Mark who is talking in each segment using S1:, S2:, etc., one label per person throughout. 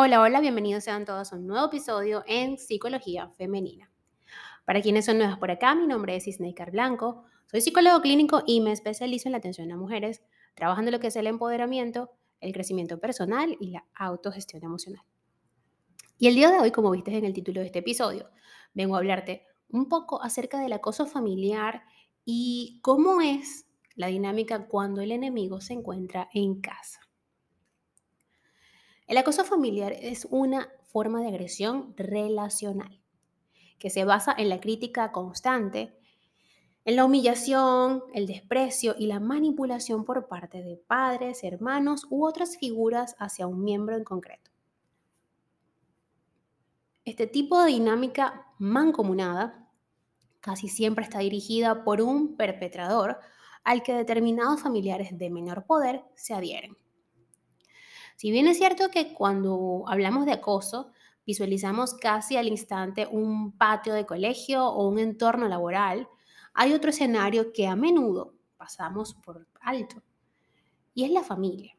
S1: Hola, hola, bienvenidos sean todos a un nuevo episodio en Psicología Femenina. Para quienes son nuevas por acá, mi nombre es Isneikar Blanco, soy psicólogo clínico y me especializo en la atención a mujeres, trabajando lo que es el empoderamiento, el crecimiento personal y la autogestión emocional. Y el día de hoy, como viste en el título de este episodio, vengo a hablarte un poco acerca del acoso familiar y cómo es la dinámica cuando el enemigo se encuentra en casa. El acoso familiar es una forma de agresión relacional que se basa en la crítica constante, en la humillación, el desprecio y la manipulación por parte de padres, hermanos u otras figuras hacia un miembro en concreto. Este tipo de dinámica mancomunada casi siempre está dirigida por un perpetrador al que determinados familiares de menor poder se adhieren. Si bien es cierto que cuando hablamos de acoso, visualizamos casi al instante un patio de colegio o un entorno laboral, hay otro escenario que a menudo pasamos por alto, y es la familia.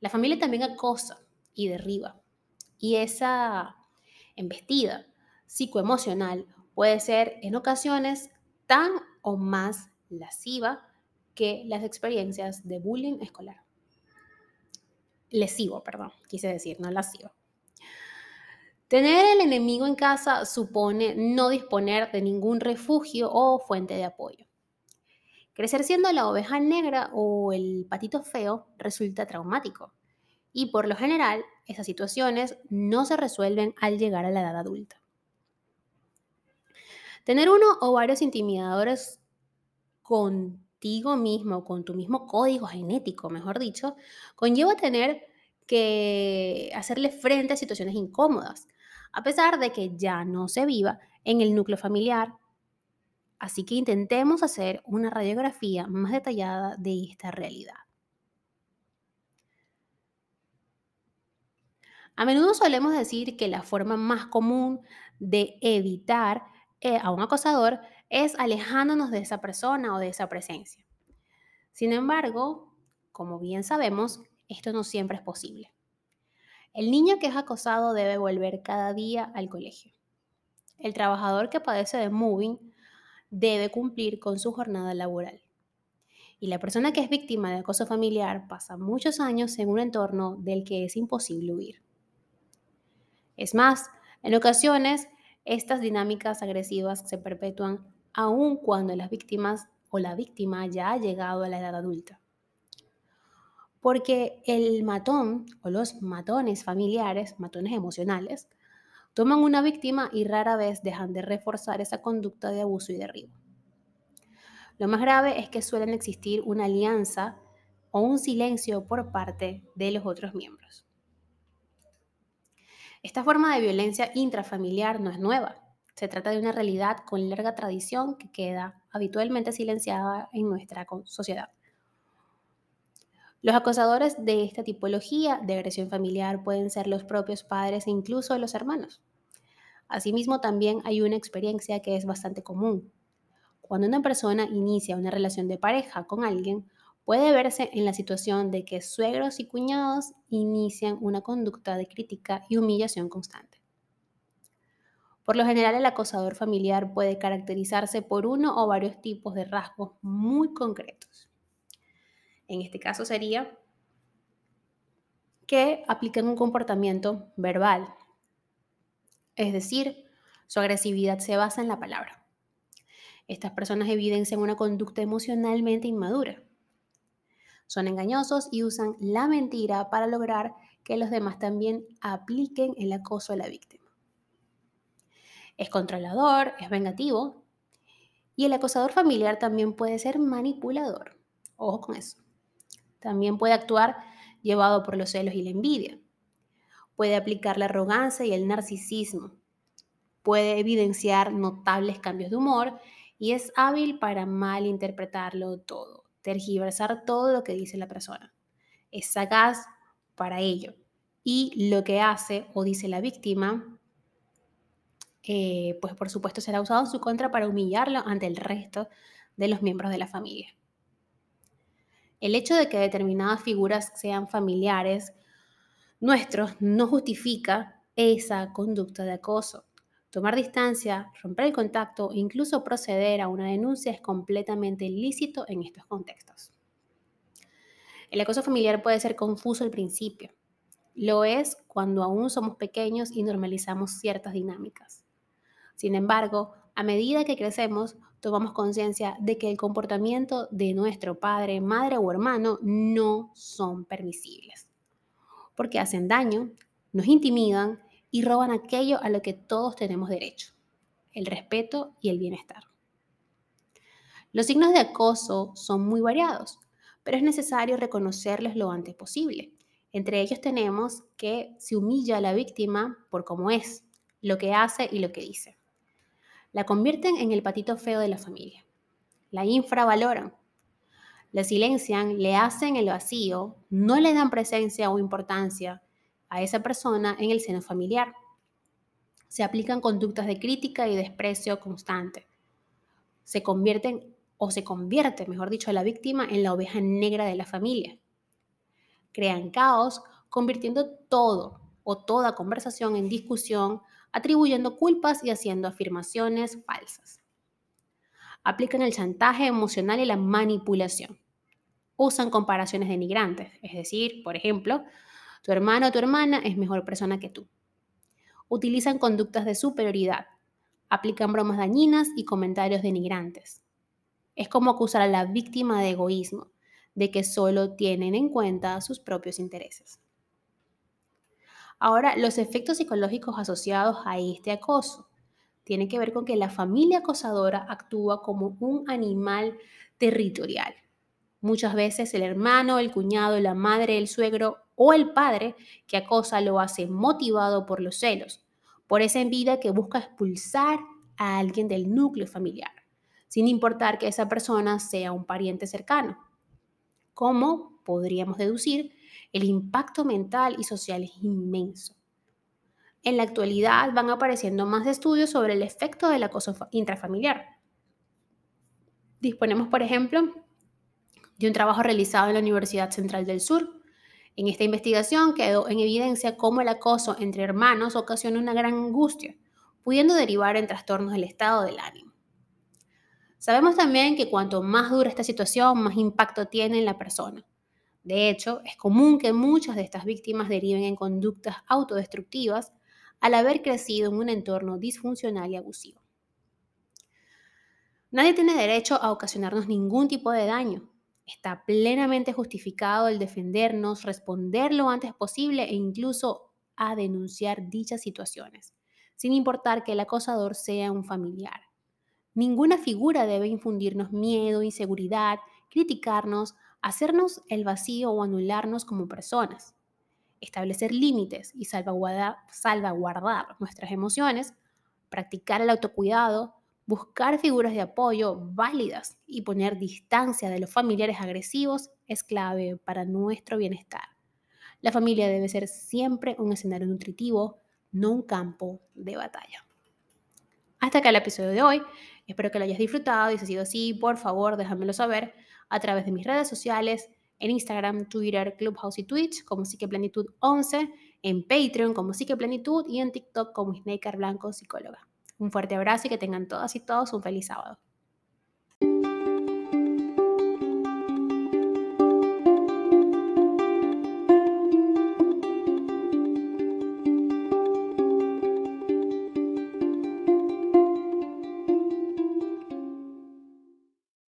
S1: La familia también acosa y derriba, y esa embestida psicoemocional puede ser en ocasiones tan o más lasciva que las experiencias de bullying escolar lesivo, perdón, quise decir, no lesivo. Tener el enemigo en casa supone no disponer de ningún refugio o fuente de apoyo. Crecer siendo la oveja negra o el patito feo resulta traumático y por lo general esas situaciones no se resuelven al llegar a la edad adulta. Tener uno o varios intimidadores mismo, con tu mismo código genético, mejor dicho, conlleva tener que hacerle frente a situaciones incómodas, a pesar de que ya no se viva en el núcleo familiar. Así que intentemos hacer una radiografía más detallada de esta realidad. A menudo solemos decir que la forma más común de evitar eh, a un acosador es alejándonos de esa persona o de esa presencia. Sin embargo, como bien sabemos, esto no siempre es posible. El niño que es acosado debe volver cada día al colegio. El trabajador que padece de moving debe cumplir con su jornada laboral. Y la persona que es víctima de acoso familiar pasa muchos años en un entorno del que es imposible huir. Es más, en ocasiones estas dinámicas agresivas se perpetúan aun cuando las víctimas o la víctima ya ha llegado a la edad adulta. Porque el matón o los matones familiares, matones emocionales, toman una víctima y rara vez dejan de reforzar esa conducta de abuso y derribo. Lo más grave es que suelen existir una alianza o un silencio por parte de los otros miembros. Esta forma de violencia intrafamiliar no es nueva. Se trata de una realidad con larga tradición que queda habitualmente silenciada en nuestra sociedad. Los acosadores de esta tipología de agresión familiar pueden ser los propios padres e incluso los hermanos. Asimismo, también hay una experiencia que es bastante común. Cuando una persona inicia una relación de pareja con alguien, puede verse en la situación de que suegros y cuñados inician una conducta de crítica y humillación constante. Por lo general, el acosador familiar puede caracterizarse por uno o varios tipos de rasgos muy concretos. En este caso sería que apliquen un comportamiento verbal, es decir, su agresividad se basa en la palabra. Estas personas evidencian una conducta emocionalmente inmadura. Son engañosos y usan la mentira para lograr que los demás también apliquen el acoso a la víctima. Es controlador, es vengativo. Y el acosador familiar también puede ser manipulador. Ojo con eso. También puede actuar llevado por los celos y la envidia. Puede aplicar la arrogancia y el narcisismo. Puede evidenciar notables cambios de humor y es hábil para malinterpretarlo todo, tergiversar todo lo que dice la persona. Es sagaz para ello. Y lo que hace o dice la víctima eh, pues por supuesto será usado en su contra para humillarlo ante el resto de los miembros de la familia. El hecho de que determinadas figuras sean familiares nuestro no justifica esa conducta de acoso. Tomar distancia, romper el contacto e incluso proceder a una denuncia es completamente ilícito en estos contextos. El acoso familiar puede ser confuso al principio. Lo es cuando aún somos pequeños y normalizamos ciertas dinámicas. Sin embargo, a medida que crecemos, tomamos conciencia de que el comportamiento de nuestro padre, madre o hermano no son permisibles, porque hacen daño, nos intimidan y roban aquello a lo que todos tenemos derecho, el respeto y el bienestar. Los signos de acoso son muy variados, pero es necesario reconocerlos lo antes posible. Entre ellos tenemos que se humilla a la víctima por cómo es, lo que hace y lo que dice. La convierten en el patito feo de la familia. La infravaloran. La silencian, le hacen el vacío, no le dan presencia o importancia a esa persona en el seno familiar. Se aplican conductas de crítica y desprecio constante. Se convierten o se convierte, mejor dicho, la víctima en la oveja negra de la familia. Crean caos, convirtiendo todo o toda conversación en discusión, atribuyendo culpas y haciendo afirmaciones falsas. Aplican el chantaje emocional y la manipulación. Usan comparaciones denigrantes, es decir, por ejemplo, tu hermano o tu hermana es mejor persona que tú. Utilizan conductas de superioridad. Aplican bromas dañinas y comentarios denigrantes. Es como acusar a la víctima de egoísmo, de que solo tienen en cuenta sus propios intereses. Ahora, los efectos psicológicos asociados a este acoso tienen que ver con que la familia acosadora actúa como un animal territorial. Muchas veces el hermano, el cuñado, la madre, el suegro o el padre que acosa lo hace motivado por los celos, por esa envidia que busca expulsar a alguien del núcleo familiar, sin importar que esa persona sea un pariente cercano. Como podríamos deducir, el impacto mental y social es inmenso. En la actualidad van apareciendo más estudios sobre el efecto del acoso intrafamiliar. Disponemos, por ejemplo, de un trabajo realizado en la Universidad Central del Sur, en esta investigación quedó en evidencia cómo el acoso entre hermanos ocasiona una gran angustia, pudiendo derivar en trastornos del estado del ánimo. Sabemos también que cuanto más dura esta situación, más impacto tiene en la persona. De hecho, es común que muchas de estas víctimas deriven en conductas autodestructivas al haber crecido en un entorno disfuncional y abusivo. Nadie tiene derecho a ocasionarnos ningún tipo de daño, Está plenamente justificado el defendernos, responder lo antes posible e incluso a denunciar dichas situaciones, sin importar que el acosador sea un familiar. Ninguna figura debe infundirnos miedo, inseguridad, criticarnos, hacernos el vacío o anularnos como personas. Establecer límites y salvaguardar, nuestras emociones, practicar el autocuidado, Buscar figuras de apoyo válidas y poner distancia de los familiares agresivos es clave para nuestro bienestar. La familia debe ser siempre un escenario nutritivo, no un campo de batalla. Hasta acá el episodio de hoy. Espero que lo hayas disfrutado y si ha sido así, por favor, déjamelo saber a través de mis redes sociales, en Instagram, Twitter, Clubhouse y Twitch como Psiqueplanitud 11, en Patreon como Psiqueplanitud y en TikTok como Snaker Blanco Psicóloga. Un fuerte abrazo y que tengan todas y todos un feliz sábado.